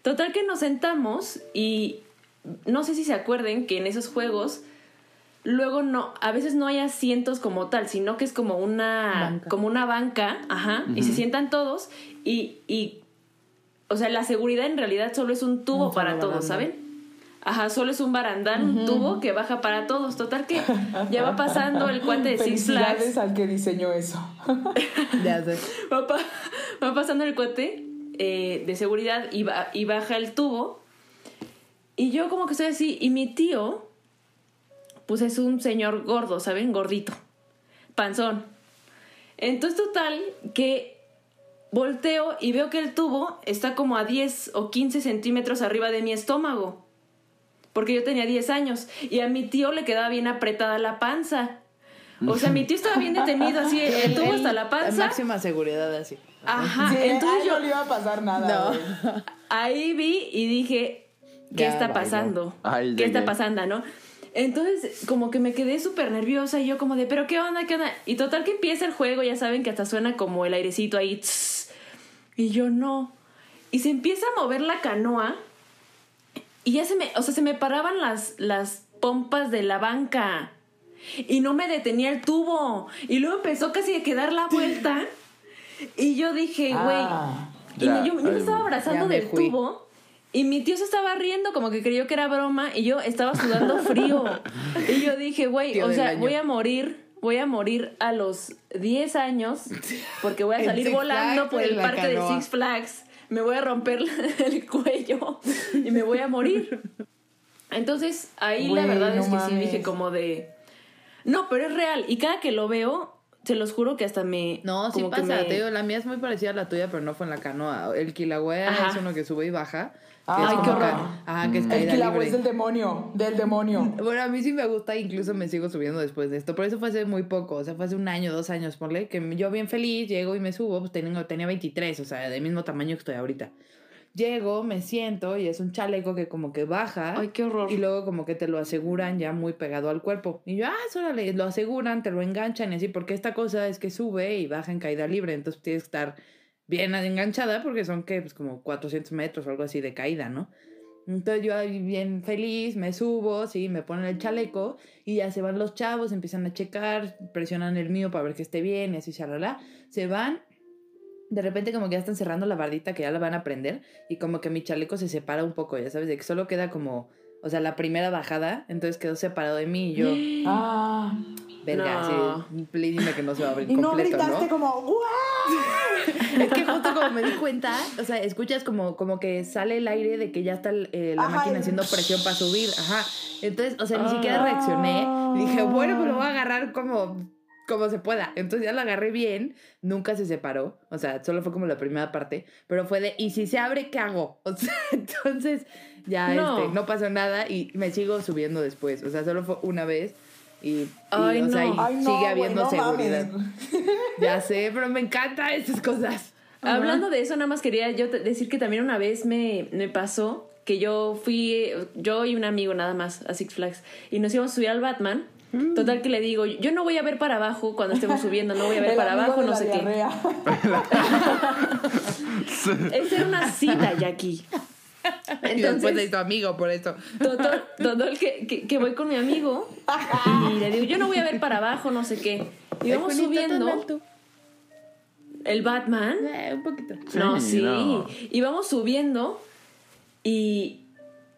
Total que nos sentamos y no sé si se acuerden que en esos juegos luego no, a veces no hay asientos como tal, sino que es como una Banca. como una banca, ajá, y se sientan todos y, y o sea, la seguridad en realidad solo es un tubo para todos. ¿saben? Ajá, solo es un barandal, un tubo que baja para todos. Total que ya va pasando el cuate de Six Felicidades Flags. al que diseñó eso. Ya sé. Va, pa- va pasando el cuate eh, de seguridad y, ba- y baja el tubo. Y yo como que estoy así. Y mi tío, pues es un señor gordo, ¿saben? Gordito. Panzón. Entonces total que volteo y veo que el tubo está como a 10 o 15 centímetros arriba de mi estómago. Porque yo tenía 10 años. Y a mi tío le quedaba bien apretada la panza. O sea, mi tío estaba bien detenido así, el tubo hasta la panza. Máxima seguridad así. Ajá, Sí, entonces yo no le iba a pasar nada. No. ahí vi y dije, ¿qué Ya está pasando? Ahí ¿Qué está pasando, no? Entonces, como que me quedé súper nerviosa y yo como de, ¿pero qué onda, qué onda? Y total que empieza el juego, ya saben que hasta suena como el airecito ahí. tss, y yo no. Y se empieza a mover la canoa y ya se me, o sea, se me paraban las, las pompas de la banca. Y no me detenía el tubo. Y luego empezó casi a quedar la vuelta. Y yo dije, güey. Ah. y Ya, me- yo, yo me estaba abrazando del fui. tubo. Y mi tío se estaba riendo, como que creyó que era broma. Y yo estaba sudando frío. y yo dije, güey, o sea, año. voy a morir. Voy a morir a los 10 años. Porque voy a salir volando por el parque de. Six Flags. Me voy a romper el cuello. Y me voy a morir. Entonces, ahí la verdad no es que sí dije como de... No, pero es real. Y cada que lo veo, se los juro que hasta me... No, sí pasa. me- Te digo, la mía es muy parecida a la tuya, pero no fue en la canoa. El Kilauea Ajá. es uno que sube y baja. Que Ay, es qué horror. Ajá, que es El caída que la libre. es del demonio, del demonio. Bueno, a mí sí me gusta, incluso me sigo subiendo después de esto. Pero eso fue hace muy poco, o sea, fue hace un año, dos años, ponle, que yo bien feliz llego y me subo, pues tenía, tenía 23, o sea, del mismo tamaño que estoy ahorita. Llego, me siento y es un chaleco que como que baja. Ay, qué horror. Y luego como que te lo aseguran ya muy pegado al cuerpo. Y yo, ah, órale, lo aseguran, te lo enganchan y así, porque esta cosa es que sube y baja en caída libre, entonces tienes que estar bien enganchada porque son que pues como 400 metros o algo así de caída, ¿no? Entonces yo ahí bien feliz, me subo, sí, me ponen el chaleco y ya se van los chavos, empiezan a checar, presionan el mío para ver que esté bien y así, shalala. Se van, de repente como que ya están cerrando la bardita que ya la van a prender y como que mi chaleco se separa un poco, ya sabes, de que solo queda como, o sea, la primera bajada, entonces quedó separado de mí y yo, Ah. Verga, No. sí, please dime que no se va a abrir Y no completo, gritaste ¿no? como, ¡guau! Es que justo como me di cuenta, o sea, escuchas como, como que sale el aire de que ya está el- eh, la Ajá, máquina haciendo presión para subir. Ajá. Entonces, o sea, ni siquiera Ah. reaccioné. Dije, bueno, pues lo voy a agarrar como, como se pueda. Entonces ya lo agarré bien. Nunca se separó. O sea, solo fue como la primera parte. Pero fue de, ¿y si se abre, qué hago? O sea, entonces ya No. este, no pasó nada y me sigo subiendo después. O sea, solo fue una vez. Y, y, Ay, o sea, no. y Ay, no, sigue habiendo no seguridad. mames. Ya sé, pero me encantan esas cosas. Hablando de eso, nada más quería yo decir que también una vez me, me pasó que yo fui, yo y un amigo nada más a Six Flags y nos íbamos a subir al Batman. Mm. Total que le digo, yo no voy a ver para abajo cuando estemos subiendo, no voy a ver El para abajo, de no la sé diarrea. qué. Esa era una cita, Jackie. y después de Entonces, tu amigo, por eso. total, total que, que, que voy con mi amigo y le digo, yo no voy a ver para abajo, no sé qué. Y El vamos subiendo el Batman. Eh, un poquito. No, Sí, sí. no. Y vamos subiendo y,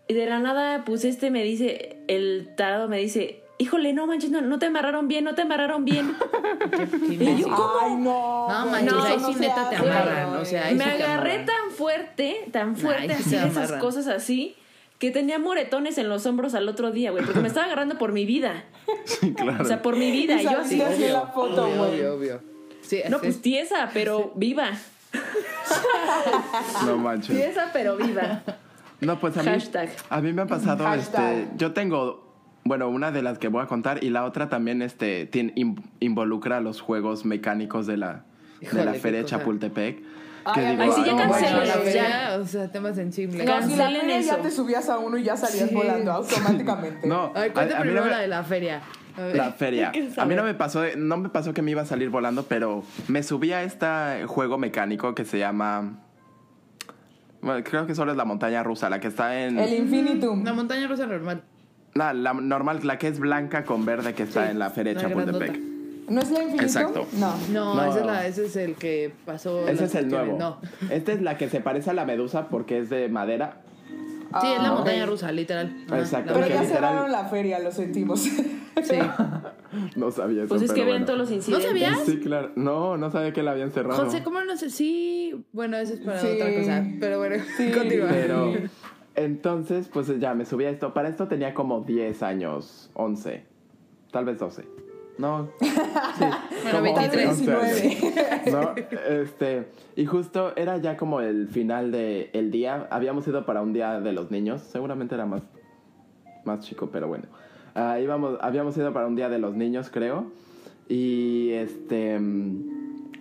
y de la nada, pues este me dice, el tarado me dice, híjole, no manches, no, no te amarraron bien, no te amarraron bien. Y yo, ¿cómo? Ay, no. No, manches, eso ahí no sí se neta te amarran, o sea, ahí me sí agarré amarran. tan fuerte, tan fuerte Ay, así esas cosas así, que tenía moretones en los hombros al otro día, güey, porque me estaba agarrando por mi vida. Sí, claro. O sea, por mi vida. Y yo así. En la foto, obvio, güey. obvio, obvio. Sí, No, pues tiesa, pero viva. No manches. Tiesa, pero viva. No, pues a mí, Hashtag. a mí me ha pasado, Hashtag. este, yo tengo, bueno, una de las que voy a contar y la otra también, este, tiene, in- involucra los juegos mecánicos de la, de la Feria de cosa. Ay, Que ay, digo, sí, ya no cancelen, ya. feria, o sea, temas sensibles. No, si la ya te subías a uno y ya salías Sí. volando automáticamente. No, A ver, no primero me- la de la feria. La feria. ¿Qué A mí no me pasó, no me pasó que me iba a salir volando, pero me subí a este juego mecánico que se llama, bueno, creo que solo es la montaña rusa, la que está en, El Infinitum. La montaña rusa normal. la, la normal, la que es blanca con verde que está Sí, en la feria de Chapultepec. grandota. ¿No es la Infinitum? Exacto. No. No, No. Ese, es la- ese es el que pasó. Ese es el nuevo. No. Esta es la que se parece a la medusa porque es de madera. Sí, es la Ah, montaña rusa, literal. Ajá, Exacto. Pero ya literal- cerraron la feria, lo sentimos. Sí. No sabía eso. Pues es que vean bueno. todos los incidentes. sabías? Sí, claro. No, no sabía que la habían cerrado. José, ¿cómo no sé? Sí, bueno, eso es para Sí. otra cosa. Pero bueno, Sí. continúa. Pero entonces, pues ya me subí a esto. Para esto tenía como 10 años, 11, tal vez 12. No. Sí, Bueno, como 23. 11 años. 19. ¿no? Este, y justo era ya como el final del el día. Habíamos ido para un día de los niños. Seguramente era más, más chico, pero bueno. Ah, íbamos, habíamos ido para un día de los niños, creo. Y este.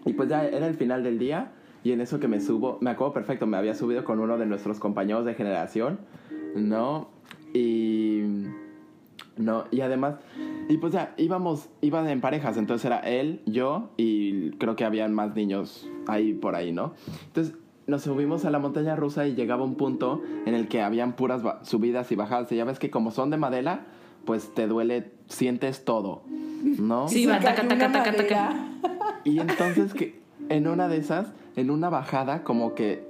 Y pues ya era el final del día. Y en eso que me subo, me acuerdo perfecto, me había subido con uno de nuestros compañeros de generación, ¿no? Y. No, y además, y pues ya, íbamos, iban en parejas, entonces era él, yo y creo que habían más niños ahí por ahí, ¿no? Entonces nos subimos a la montaña rusa y llegaba un punto en el que habían puras subidas y bajadas, y ya ves que como son de madera, pues te duele, sientes todo, ¿no? Sí, va, taca. Y entonces que en una de esas, en una bajada, como que,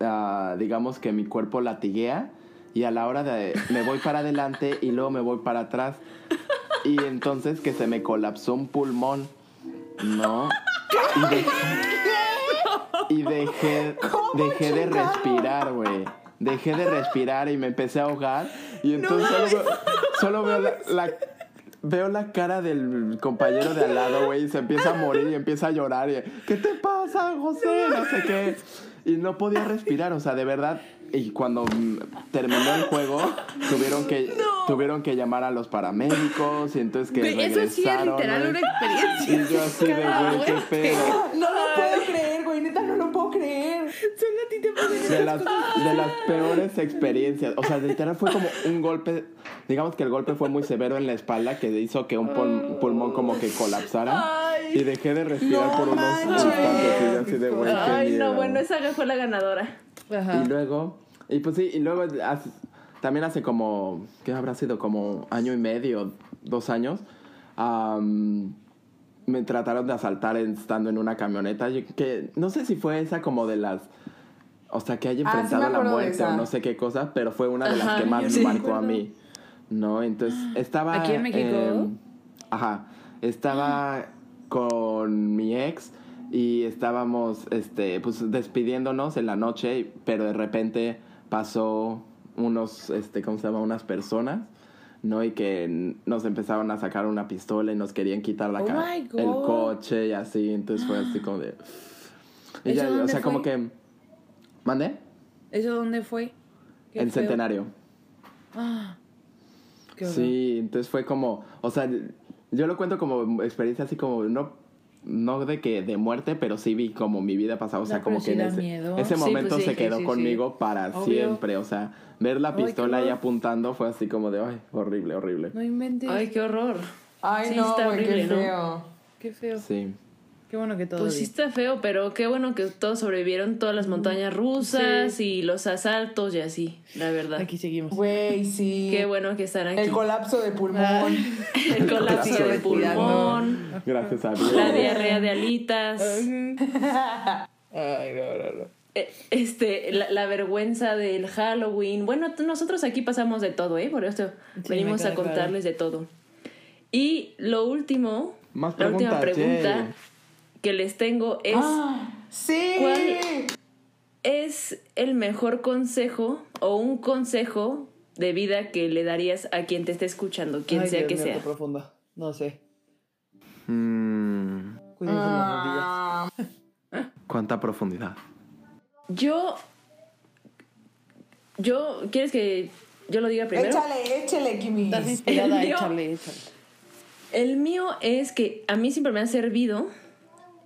ah, digamos que mi cuerpo latiguea y a la hora de, me voy para adelante y luego me voy para atrás. Y entonces que se me colapsó un pulmón, ¿no? Y dejé, y dejé, dejé de respirar, güey. Dejé de respirar y me empecé a ahogar. Y entonces solo, veo, solo veo la, la- veo la cara del compañero de al lado, güey, y se empieza a morir y empieza a llorar. Y, ¿Qué te pasa, José? No sé qué. Y no podía respirar, o sea, de verdad. Y cuando terminó el juego, tuvieron que, tuvieron que llamar a los paramédicos y entonces que eso sí es regresaron, literal una experiencia. Y yo así de, güey, qué pedo. No lo puedo creer, güey. Neta, no lo puedo creer. Solo a ti te de las, de las peores experiencias. O sea, literal fue como un golpe. Digamos que el golpe fue muy severo en la espalda que hizo que un pul- pulmón como que colapsara. y dejé de respirar no por unos manches. instantes. Y yo así de, güey, qué Ay, no, miedo". bueno, esa fue la ganadora. Ajá. Y luego, y pues sí, y luego hace- también hace como, ¿qué habrá sido? Como año y medio, dos años, am, me trataron de asaltar estando en una camioneta, yo- que no sé si fue esa como de las, o sea, que haya Ah, sí enfrentado la muerte o no sé qué cosa, pero fue una de las Ajá, que más me sí marcó a mí. No, entonces estaba... ¿Aquí en México? em, ajá, estaba con mi ex y estábamos este pues despidiéndonos en la noche pero de repente pasó unos este cómo se llama unas personas no y que nos empezaron a sacar una pistola y nos querían quitar la Oh ca- my God. el coche y así entonces fue así como de y ¿Eso ya, o sea como que mandé ¿Eso dónde fue? En feo. centenario Ah, qué. Sí, entonces fue como, o sea, yo lo cuento como experiencia así como no no de que de muerte, pero sí vi como mi vida pasada, o sea, No, como que en ese, miedo. ese Sí, momento pues sí, se quedó sí, sí. conmigo para Obvio. siempre, o sea, ver la Ay, pistola ahí horror. apuntando fue así como de, ay, horrible, horrible. No inventes. Ay, qué horror. Ay, Sí, no, está qué feo. Qué feo. Sí. Qué bueno que todo Pues sí está feo, pero qué bueno que todos sobrevivieron, todas las montañas rusas y los asaltos y así, la verdad. Aquí seguimos. Güey, sí. Qué bueno que están aquí. El colapso de pulmón. Ah. El colapso de pulmón, Gracias a Dios. la diarrea de alitas, Ay, no, no, no. eh, este, la, la vergüenza del Halloween. Bueno, nosotros aquí pasamos de todo, ¿eh? Por eso Sí, venimos a contarles de todo. Y lo último, Más la última pregunta. Que les tengo es... Ah, sí. ¿Cuál? es el mejor consejo o un consejo de vida que le darías a quien te esté escuchando, quien Ay, sea Dios que mío, sea? qué profundo. No sé. Mm. Ah, ¿Cuánta profundidad? Yo. Yo. ¿Quieres que yo lo diga primero? échale, échale, Kimi. Estás inspirada, mío- échale, échale. El mío es que a mí siempre me ha servido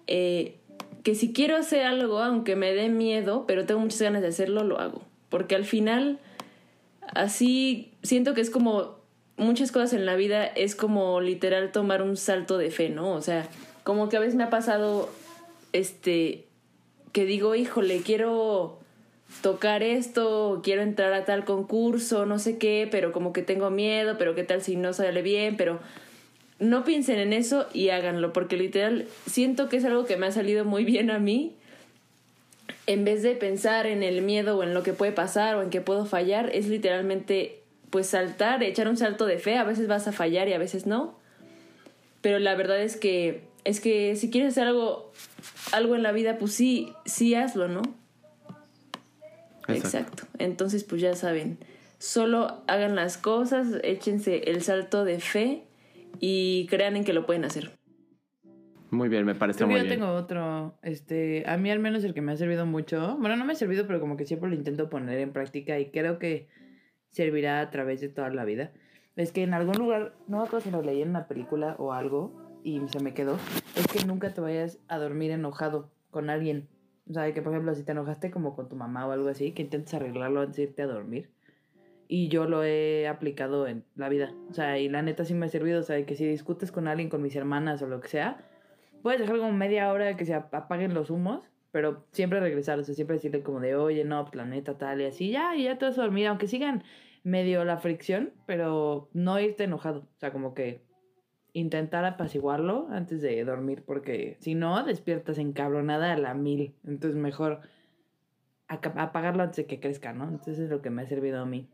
eh, que si quiero hacer algo, aunque me dé miedo, pero tengo muchas ganas de hacerlo, lo hago. Porque al final, así siento que es como muchas cosas en la vida, es como literal tomar un salto de fe, ¿no? O sea, como que a veces me ha pasado, este, que digo, híjole, quiero tocar esto, quiero entrar a tal concurso, no sé qué, pero como que tengo miedo, pero qué tal si no sale bien, pero no piensen en eso y háganlo, porque literal siento que es algo que me ha salido muy bien a mí. En vez de pensar en el miedo o en lo que puede pasar o en que puedo fallar, es literalmente pues saltar, echar un salto de fe, a veces vas a fallar y a veces no. Pero la verdad es que es que si quieres hacer algo algo en la vida, pues sí, sí hazlo, ¿no? Exacto. Entonces, pues ya saben, solo hagan las cosas, échense el salto de fe y crean en que lo pueden hacer. Muy bien, me parece Creo muy yo bien. tengo otro, este, a mí al menos el que me ha servido mucho, bueno, no me ha servido, pero como que siempre lo intento poner en práctica y creo que servirá a través de toda la vida. Es que en algún lugar, no me acuerdo si lo leí en una película o algo y se me quedó, es que nunca te vayas a dormir enojado con alguien. O sea, que por ejemplo, si te enojaste como con tu mamá o algo así, que intentes arreglarlo antes de irte a dormir. Y yo lo he aplicado en la vida. O sea, y la neta sí me ha servido. O sea, que si discutes con alguien, con mis hermanas o lo que sea, puedes dejar como media hora que se ap- apaguen los humos, pero siempre regresar, o sea, siempre decirle como de, oye, no, planeta tal y así, ya, y ya vas a dormir, aunque sigan medio la fricción, pero no irte enojado, o sea, como que intentar apaciguarlo antes de dormir, porque si no, despiertas encabronada a la mil, entonces mejor apagarlo antes de que crezca, ¿no? Entonces es lo que me ha servido a mí,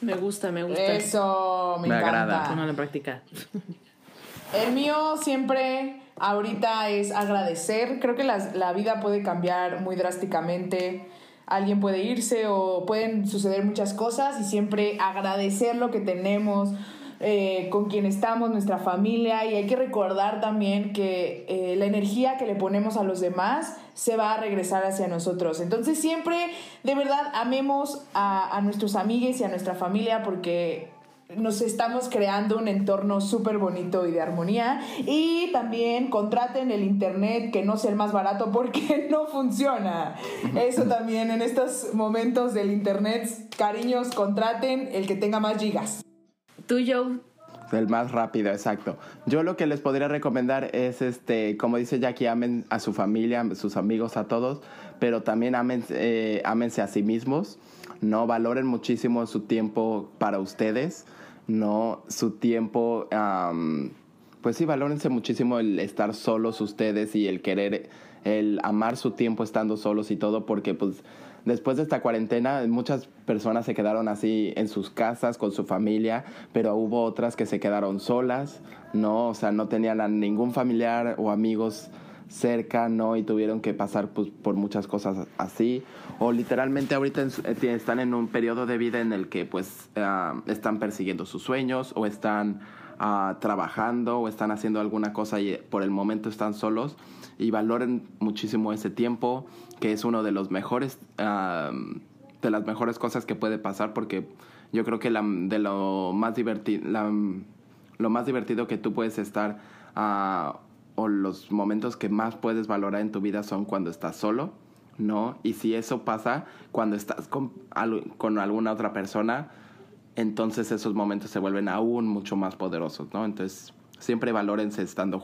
Me gusta, me gusta. Eso, me, Me encanta. agrada. ponerlo en práctica. El mío siempre ahorita es agradecer. Creo que las- la vida puede cambiar muy drásticamente. Alguien puede irse o pueden suceder muchas cosas y siempre agradecer lo que tenemos, eh, con quien estamos, nuestra familia. Y hay que recordar también que eh, la energía que le ponemos a los demás se va a regresar hacia nosotros. Entonces siempre, de verdad, amemos a, nuestros amigos y a nuestra familia porque nos estamos creando un entorno súper bonito y de armonía. Y también contraten el internet que no sea el más barato porque no funciona. Eso también en estos momentos del internet, cariños, contraten el que tenga más gigas. Tú, Joe, El más rápido, exacto. Yo lo que les podría recomendar es, este, como dice Jackie, amen a su familia, a sus amigos, a todos, pero también amen, eh, a sí mismos, no valoren muchísimo su tiempo para ustedes, no su tiempo, pues sí, valórense muchísimo el estar solos ustedes y el querer, el amar su tiempo estando solos y todo, porque pues después de esta cuarentena muchas personas se quedaron así en sus casas con su familia, pero hubo otras que se quedaron solas, no, o sea, no tenían a ningún familiar o amigos cerca, ¿no? Y tuvieron que pasar pues, por muchas cosas así. O literalmente ahorita eh, están en un periodo de vida en el que pues ah, están persiguiendo sus sueños o están ah, trabajando o están haciendo alguna cosa y eh, por el momento están solos y valoren muchísimo ese tiempo que es uno de los mejores ah, de las mejores cosas que puede pasar porque yo creo que la, de lo más divertido lo más divertido que tú puedes estar ah, o los momentos que más puedes valorar en tu vida son cuando estás solo, ¿no? Y si eso pasa cuando estás con, con alguna otra persona, entonces esos momentos se vuelven aún mucho más poderosos, ¿no? Entonces siempre valórense estando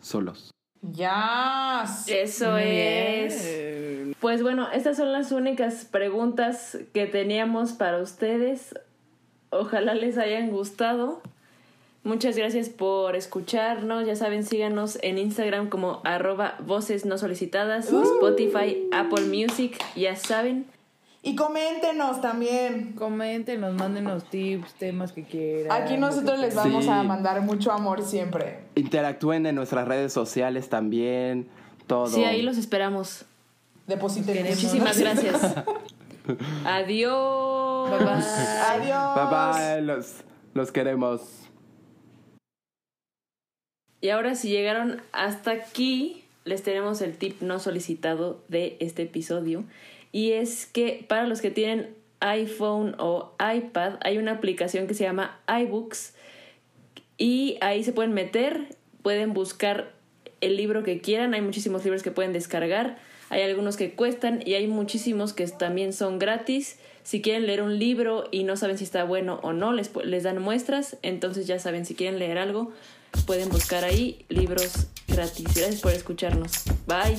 solos. Ya. eso Muy es. Pues bueno, estas son las únicas preguntas que teníamos para ustedes. Ojalá les hayan gustado. Muchas gracias por escucharnos. Ya saben, síganos en Instagram como arroba voces no solicitadas, Spotify, Apple Music, ya saben. Y coméntenos también. Coméntenos, mándenos tips, temas que quieran. Aquí nosotros les vamos Sí. a mandar mucho amor siempre. Interactúen en nuestras redes sociales también, todo. Sí, ahí los esperamos. Depositen. Muchísimas gracias. Adiós. Adiós. Bye, bye. Adiós. Bye bye, los, los queremos. Y ahora si llegaron hasta aquí, les tenemos el tip no solicitado de este episodio. Y es que para los que tienen iPhone o iPad hay una aplicación que se llama iBooks y ahí se pueden meter, pueden buscar el libro que quieran, hay muchísimos libros que pueden descargar, hay algunos que cuestan y hay muchísimos que también son gratis. Si quieren leer un libro y no saben si está bueno o no, les, les dan muestras, entonces ya saben, si quieren leer algo, pueden buscar ahí libros gratis. Gracias por escucharnos. Bye.